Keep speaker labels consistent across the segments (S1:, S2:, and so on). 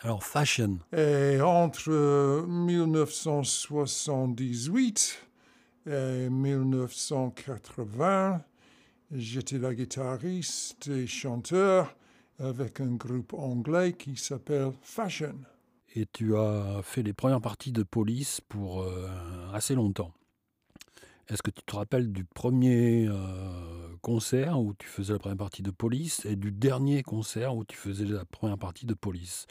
S1: Alors, fashion.
S2: Et entre 1978 et 1980, j'étais la guitariste et chanteur avec un groupe anglais qui s'appelle Fashion.
S1: Et tu as fait les premières parties de Police pour euh, assez longtemps. Est-ce que tu te rappelles du premier euh, concert où tu faisais la première partie de Police et du dernier concert où tu faisais la première partie de Police?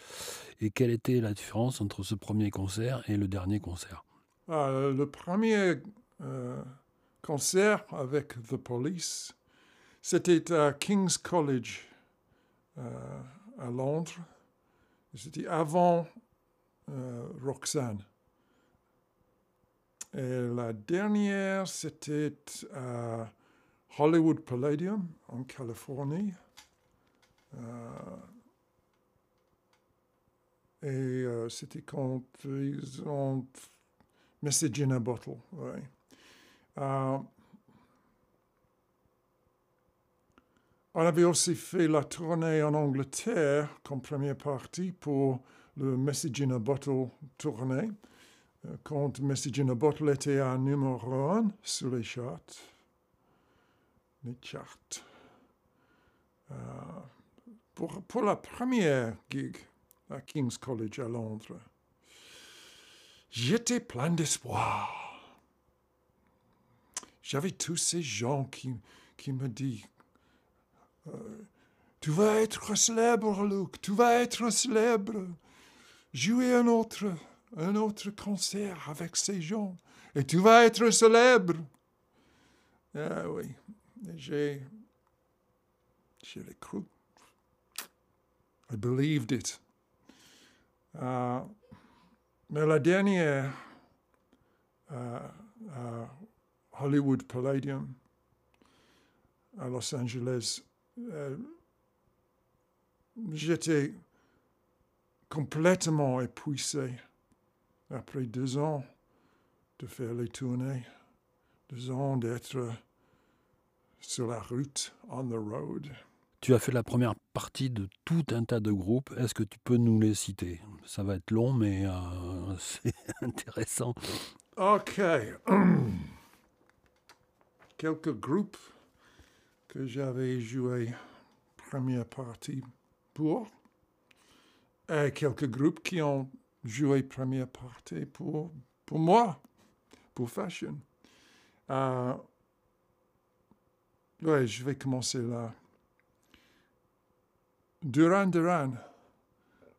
S1: Et quelle était la différence entre ce premier concert et le dernier concert?
S2: Ah, le premier euh, concert avec The Police, c'était à King's College euh, à Londres. C'était avant Roxanne. Et la dernière, c'était à Hollywood Palladium en Californie. Euh, et euh, c'était quand ils ont Message in a Bottle. ouais. Euh, on avait aussi fait la tournée en Angleterre comme première partie pour le Message in a Bottle tournée. Quand Message in a Bottle était à numéro 1 sur les charts. Les charts. Euh, pour, pour la première gig à King's College à Londres, j'étais plein d'espoir. J'avais tous ces gens qui, qui me disent euh, Tu vas être célèbre, Luke, tu vas être célèbre. Jouer un autre, un autre concert avec ces gens et tu vas être célèbre. Ah oui, j'ai, je l'ai cru. I believed it. Ah, mais la dernière, euh, à Hollywood Palladium, à Los Angeles, euh, j'étais complètement épuisé après deux ans de faire les tournées, deux ans d'être sur la route, on the road.
S1: Tu as fait la première partie de tout un tas de groupes. Est-ce que tu peux nous les citer? Ça va être long, mais euh, c'est intéressant.
S2: OK. Quelques groupes que j'avais joué première partie pour. Et quelques groupes qui ont joué première partie pour, pour moi, pour Fashion. Euh, ouais, je vais commencer là. Duran Duran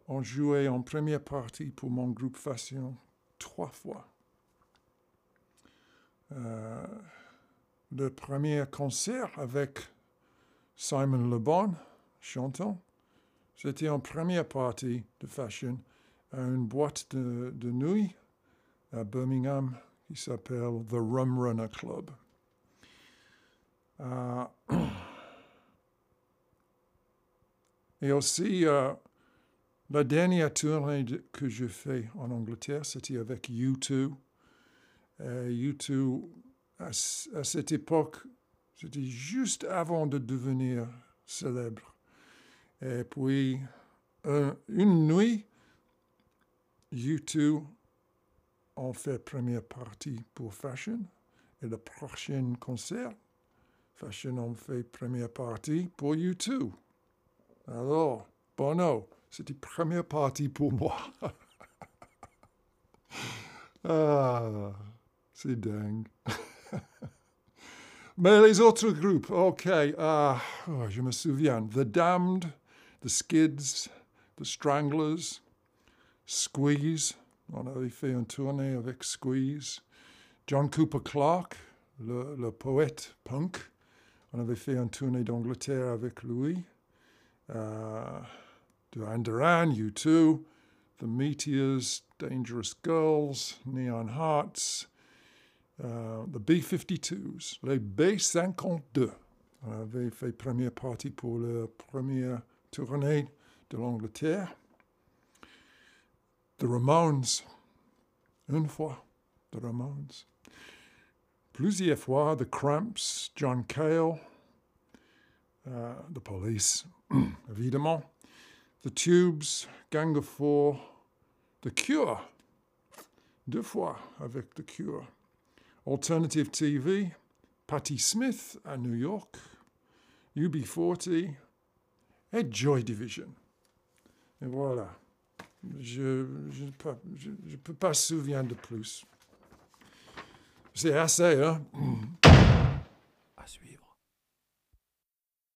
S2: ont joué en première partie pour mon groupe Fashion trois fois. Euh, le premier concert avec Simon Le Bon chantant, c'était en première partie de Fashion à une boîte de, de nuit à Birmingham qui s'appelle The Rum Runner Club. Euh, et aussi, euh, la dernière tournée que j'ai fait en Angleterre, c'était avec U2. Euh, U2, à, cette époque, c'était juste avant de devenir célèbre. Et puis, un- une nuit, U2 ont fait première partie pour Fashion. Et le prochain concert, Fashion ont fait première partie pour U2. Alors, Bono, c'était première partie pour moi. ah, c'est dingue. Mais les autres groupes, ok, ah, oh, je me souviens. The Damned, The Skids, The Stranglers, Squeeze. On avait fait une tournée avec Squeeze. John Cooper Clarke, le, poète punk. On avait fait une tournée d'Angleterre avec lui. Uh, Duran Duran, U2, The Meteors, Dangerous Girls, Neon Hearts, uh, the B-52s, les B-52. On avait fait première partie pour la première tournée de l'Angleterre. The Ramones, une fois, The Ramones. Plusieurs fois, The Cramps, John Cale, uh, The Police, évidemment. The Tubes, Gang of Four, The Cure, deux fois avec The Cure. Alternative TV, Patti Smith à New York, UB40 et Joy Division. Et voilà. Je ne peux, pas souvenir de plus. C'est assez, hein?
S1: À suivre.